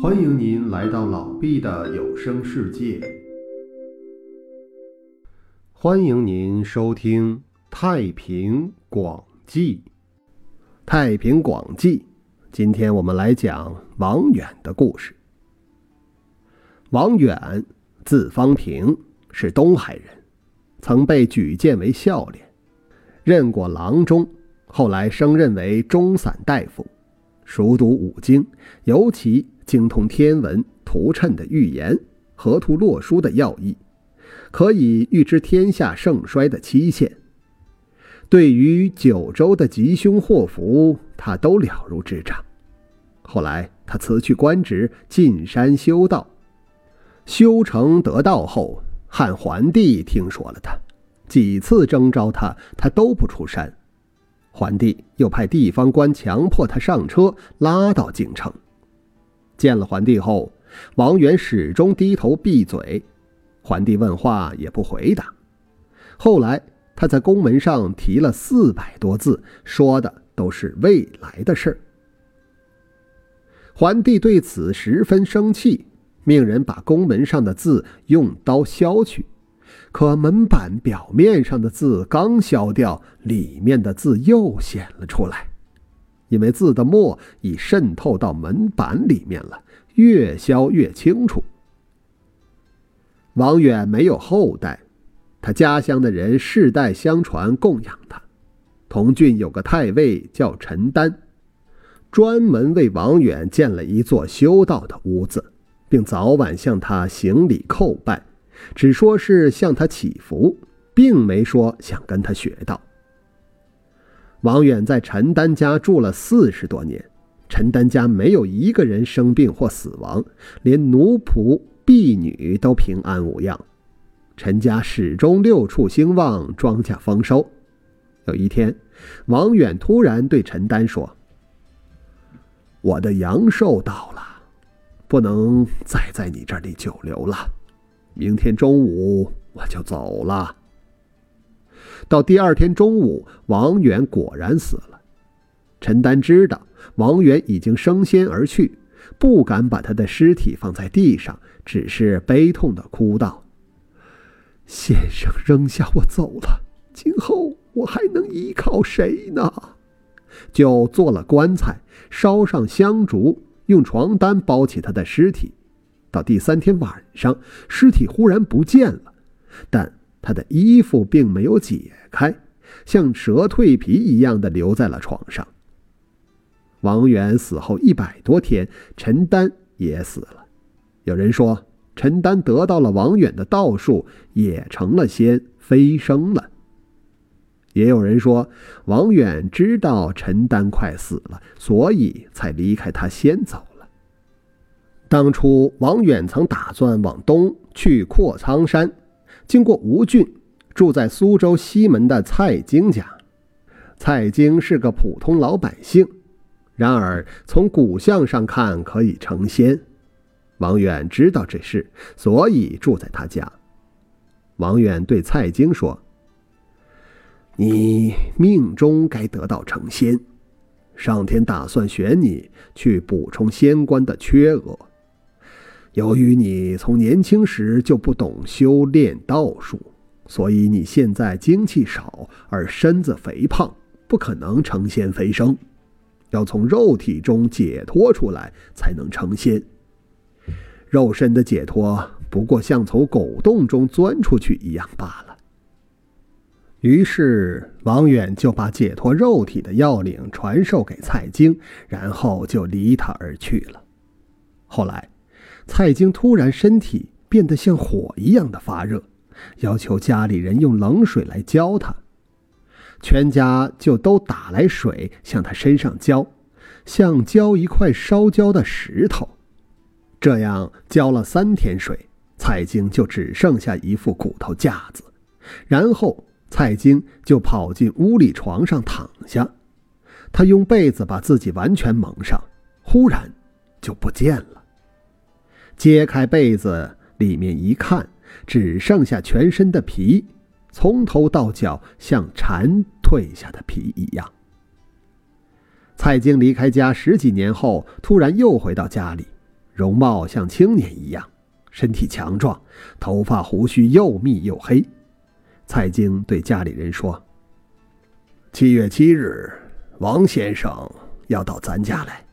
欢迎您来到老毕的有声世界。欢迎您收听《太平广记》。《太平广记》，今天我们来讲王远的故事。王远，字方平，是东海人，曾被举荐为孝廉，任过郎中，后来升任为中散大夫，熟读五经，尤其。精通天文、图谶的预言，河图洛书的要义，可以预知天下盛衰的期限。对于九州的吉凶祸福，他都了如指掌。后来他辞去官职，进山修道。修成得道后，汉桓帝听说了他，几次征召他，他都不出山。桓帝又派地方官强迫他上车，拉到京城。见了桓帝后，王元始终低头闭嘴，桓帝问话也不回答。后来他在宫门上提了四百多字，说的都是未来的事儿。桓帝对此十分生气，命人把宫门上的字用刀削去。可门板表面上的字刚削掉，里面的字又显了出来。因为字的墨已渗透到门板里面了，越削越清楚。王远没有后代，他家乡的人世代相传供养他。同郡有个太尉叫陈丹，专门为王远建了一座修道的屋子，并早晚向他行礼叩拜，只说是向他祈福，并没说想跟他学道。王远在陈丹家住了四十多年，陈丹家没有一个人生病或死亡，连奴仆婢女都平安无恙。陈家始终六畜兴旺，庄稼丰收。有一天，王远突然对陈丹说：“我的阳寿到了，不能再在你这里久留了。明天中午我就走了。”到第二天中午，王远果然死了。陈丹知道王远已经升仙而去，不敢把他的尸体放在地上，只是悲痛的哭道：“先生扔下我走了，今后我还能依靠谁呢？”就做了棺材，烧上香烛，用床单包起他的尸体。到第三天晚上，尸体忽然不见了，但……他的衣服并没有解开，像蛇蜕皮一样的留在了床上。王远死后一百多天，陈丹也死了。有人说，陈丹得到了王远的道术，也成了仙，飞升了。也有人说，王远知道陈丹快死了，所以才离开他先走了。当初王远曾打算往东去阔苍山。经过吴郡，住在苏州西门的蔡京家。蔡京是个普通老百姓，然而从骨相上看可以成仙。王远知道这事，所以住在他家。王远对蔡京说：“你命中该得到成仙，上天打算选你去补充仙官的缺额。”由于你从年轻时就不懂修炼道术，所以你现在精气少而身子肥胖，不可能成仙飞升。要从肉体中解脱出来，才能成仙。肉身的解脱不过像从狗洞中钻出去一样罢了。于是王远就把解脱肉体的要领传授给蔡京，然后就离他而去了。后来。蔡京突然身体变得像火一样的发热，要求家里人用冷水来浇他。全家就都打来水向他身上浇，像浇一块烧焦的石头。这样浇了三天水，蔡京就只剩下一副骨头架子。然后蔡京就跑进屋里床上躺下，他用被子把自己完全蒙上，忽然就不见了。揭开被子，里面一看，只剩下全身的皮，从头到脚像蝉蜕下的皮一样。蔡京离开家十几年后，突然又回到家里，容貌像青年一样，身体强壮，头发胡须又密又黑。蔡京对家里人说：“七月七日，王先生要到咱家来，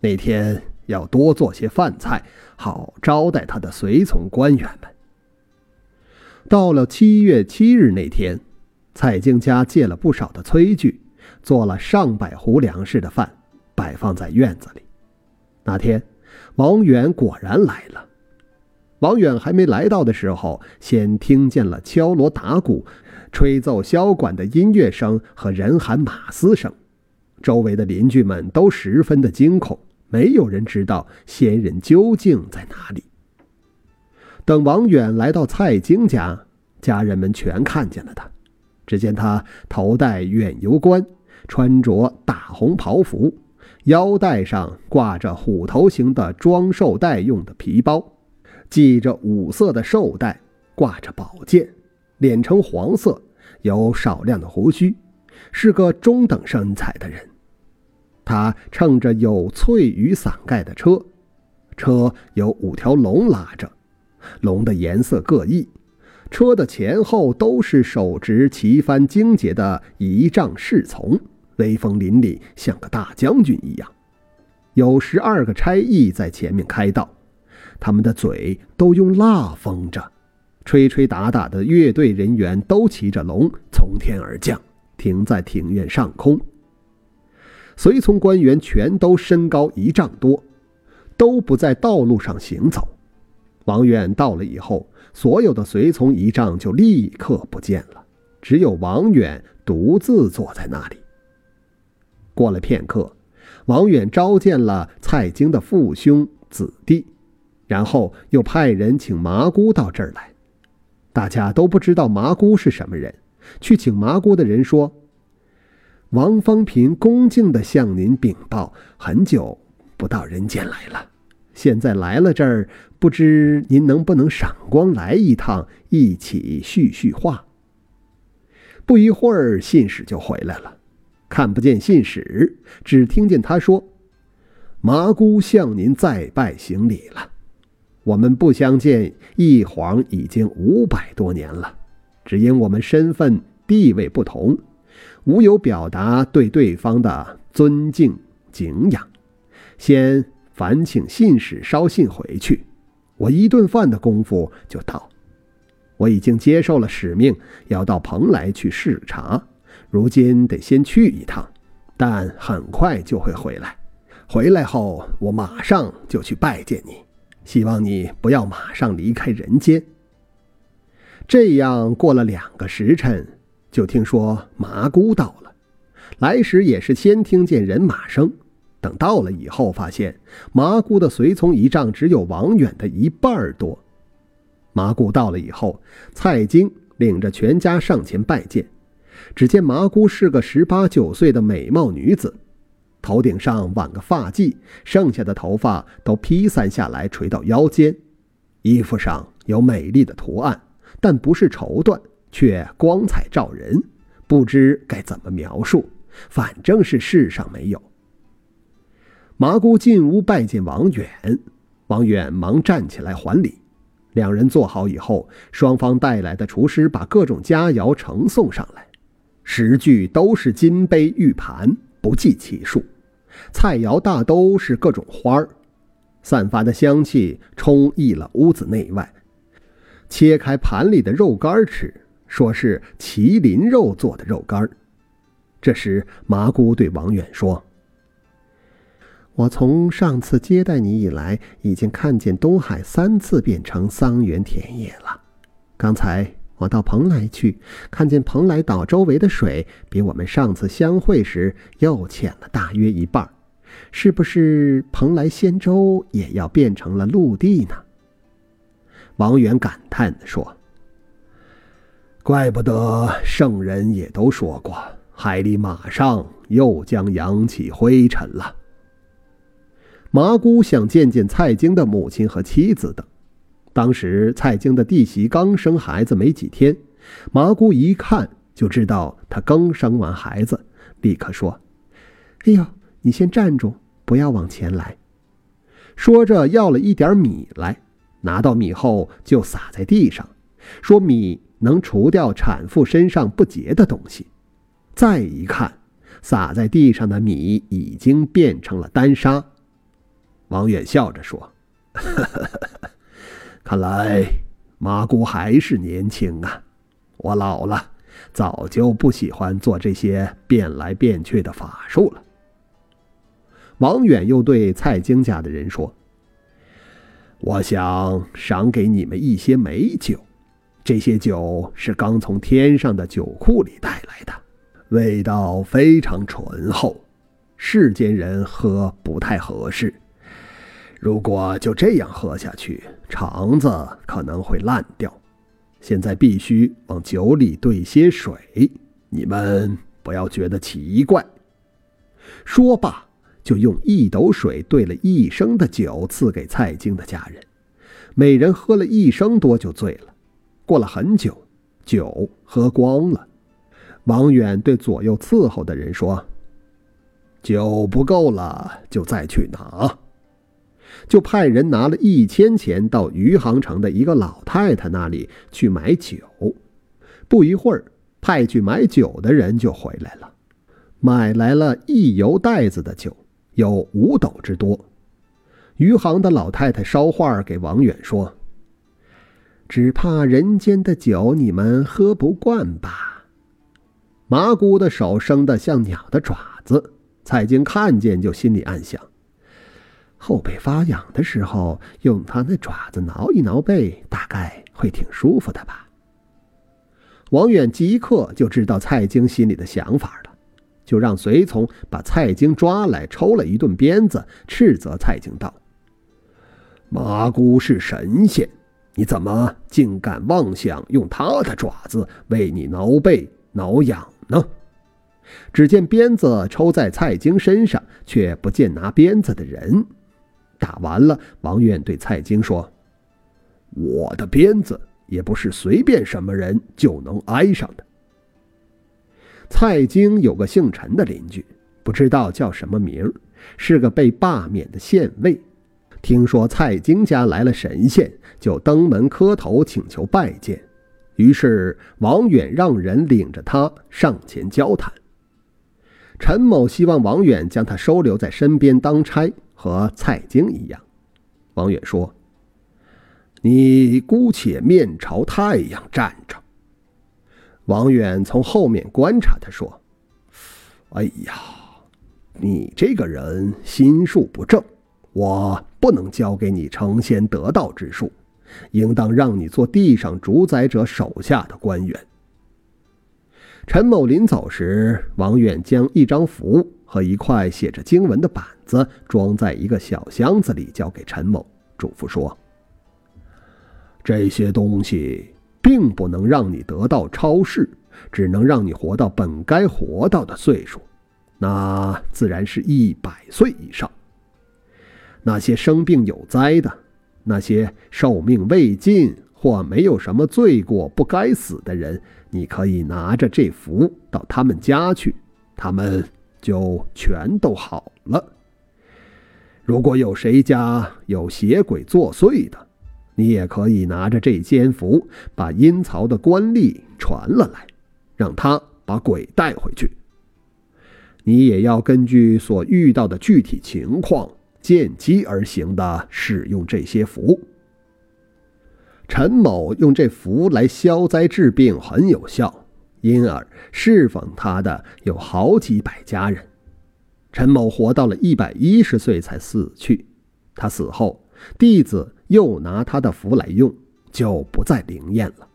那天要多做些饭菜，好招待他的随从官员们。”到了七月七日那天，蔡京家借了不少的炊具，做了上百壶粮食的饭，摆放在院子里。那天，王远果然来了。王远还没来到的时候，先听见了敲锣打鼓、吹奏箫管的音乐声和人喊马嘶声，周围的邻居们都十分的惊恐，没有人知道仙人究竟在哪里。等王远来到蔡京家，家人们全看见了他。只见他头戴远游冠，穿着大红袍服，腰带上挂着虎头形的装寿带用的皮包，系着五色的绶带，挂着宝剑，脸呈黄色，有少量的胡须，是个中等身材的人。他乘着有翠羽伞盖的车，车有五条龙拉着。龙的颜色各异，车的前后都是手执旗幡荆节的仪仗侍从，威风凛凛，像个大将军一样。有十二个差役在前面开道，他们的嘴都用蜡封着。吹吹打打的乐队人员都骑着龙从天而降，停在庭院上空。随从官员全都身高一丈多，都不在道路上行走。王远到了以后，所有的随从仪仗就立刻不见了，只有王远独自坐在那里。过了片刻，王远召见了蔡京的父兄子弟，然后又派人请麻姑到这儿来。大家都不知道麻姑是什么人，去请麻姑的人说：“王方平恭敬地向您禀报，很久不到人间来了。”现在来了这儿，不知您能不能赏光来一趟，一起叙叙话。不一会儿，信使就回来了，看不见信使，只听见他说：“麻姑向您再拜行礼了。我们不相见一晃已经五百多年了，只因我们身份地位不同，无有表达对对方的尊敬敬仰。先。”烦请信使捎信回去，我一顿饭的功夫就到。我已经接受了使命，要到蓬莱去视察，如今得先去一趟，但很快就会回来。回来后，我马上就去拜见你，希望你不要马上离开人间。这样过了两个时辰，就听说麻姑到了，来时也是先听见人马声。等到了以后，发现麻姑的随从仪仗只有王远的一半多。麻姑到了以后，蔡京领着全家上前拜见。只见麻姑是个十八九岁的美貌女子，头顶上挽个发髻，剩下的头发都披散下来垂到腰间。衣服上有美丽的图案，但不是绸缎，却光彩照人，不知该怎么描述，反正是世上没有。麻姑进屋拜见王远，王远忙站起来还礼。两人坐好以后，双方带来的厨师把各种佳肴呈送上来，十具都是金杯玉盘，不计其数。菜肴大都是各种花儿，散发的香气充溢了屋子内外。切开盘里的肉干吃，说是麒麟肉做的肉干。这时，麻姑对王远说。我从上次接待你以来，已经看见东海三次变成桑园田野了。刚才我到蓬莱去，看见蓬莱岛周围的水比我们上次相会时又浅了大约一半，是不是蓬莱仙州也要变成了陆地呢？王远感叹地说：“怪不得圣人也都说过，海里马上又将扬起灰尘了。”麻姑想见见蔡京的母亲和妻子等。当时蔡京的弟媳刚生孩子没几天，麻姑一看就知道她刚生完孩子，立刻说：“哎呦，你先站住，不要往前来。”说着要了一点米来，拿到米后就撒在地上，说米能除掉产妇身上不洁的东西。再一看，撒在地上的米已经变成了丹砂。王远笑着说：“呵呵呵看来麻姑还是年轻啊，我老了。”早就不喜欢做这些变来变去的法术了。王远又对蔡京家的人说：“我想赏给你们一些美酒，这些酒是刚从天上的酒库里带来的，味道非常醇厚，世间人喝不太合适。如果就这样喝下去，肠子可能会烂掉。”现在必须往酒里兑些水，你们不要觉得奇怪。说罢，就用一斗水兑了一升的酒，赐给蔡京的家人。每人喝了一升多就醉了。过了很久，酒喝光了。王远对左右伺候的人说：“酒不够了，就再去拿。”就派人拿了一千钱到余杭城的一个老太太那里去买酒。不一会儿，派去买酒的人就回来了，买来了一油袋子的酒，有五斗之多。余杭的老太太捎话给王远说：“只怕人间的酒你们喝不惯吧？”麻姑的手生得像鸟的爪子，蔡京看见就心里暗想。后背发痒的时候，用他那爪子挠一挠背，大概会挺舒服的吧。王远即刻就知道蔡京心里的想法了，就让随从把蔡京抓来，抽了一顿鞭子，斥责蔡京道：“麻姑是神仙，你怎么竟敢妄想用他的爪子为你挠背挠痒呢？”只见鞭子抽在蔡京身上，却不见拿鞭子的人。打完了，王远对蔡京说：“我的鞭子也不是随便什么人就能挨上的。”蔡京有个姓陈的邻居，不知道叫什么名是个被罢免的县尉。听说蔡京家来了神仙，就登门磕头请求拜见。于是王远让人领着他上前交谈。陈某希望王远将他收留在身边当差。和蔡京一样，王远说：“你姑且面朝太阳站着。”王远从后面观察他，说：“哎呀，你这个人心术不正，我不能教给你成仙得道之术，应当让你做地上主宰者手下的官员。”陈某临走时，王远将一张符和一块写着经文的板。子装在一个小箱子里，交给陈某，嘱咐说：“这些东西并不能让你得到超世，只能让你活到本该活到的岁数，那自然是一百岁以上。那些生病有灾的，那些寿命未尽或没有什么罪过不该死的人，你可以拿着这符到他们家去，他们就全都好了。”如果有谁家有邪鬼作祟的，你也可以拿着这间符，把阴曹的官吏传了来，让他把鬼带回去。你也要根据所遇到的具体情况，见机而行的使用这些符。陈某用这符来消灾治病很有效，因而侍奉他的有好几百家人。陈某活到了一百一十岁才死去，他死后，弟子又拿他的符来用，就不再灵验了。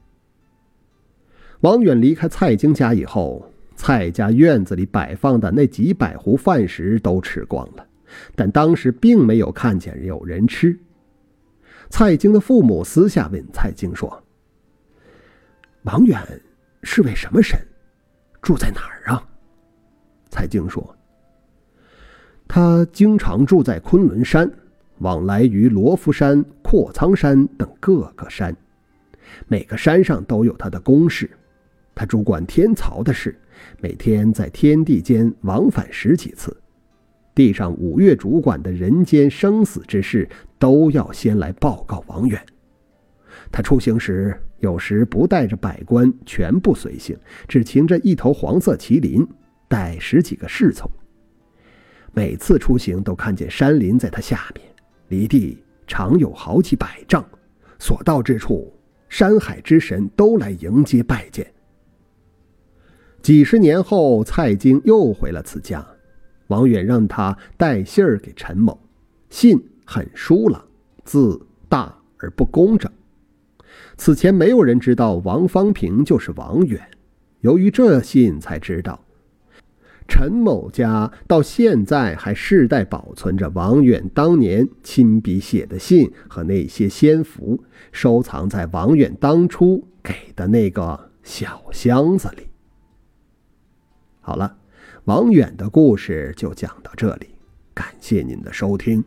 王远离开蔡京家以后，蔡家院子里摆放的那几百壶饭食都吃光了，但当时并没有看见有人吃。蔡京的父母私下问蔡京说：“王远是位什么神？住在哪儿啊？”蔡京说。他经常住在昆仑山，往来于罗浮山、阔苍山等各个山，每个山上都有他的宫室。他主管天曹的事，每天在天地间往返十几次。地上五岳主管的人间生死之事，都要先来报告王远。他出行时，有时不带着百官全部随行，只骑着一头黄色麒麟，带十几个侍从。每次出行都看见山林在他下面，离地常有好几百丈，所到之处，山海之神都来迎接拜见。几十年后，蔡京又回了此家，王远让他带信儿给陈某，信很疏朗，字大而不工整。此前没有人知道王方平就是王远，由于这信才知道。陈某家到现在还世代保存着王远当年亲笔写的信和那些仙符，收藏在王远当初给的那个小箱子里。好了，王远的故事就讲到这里，感谢您的收听。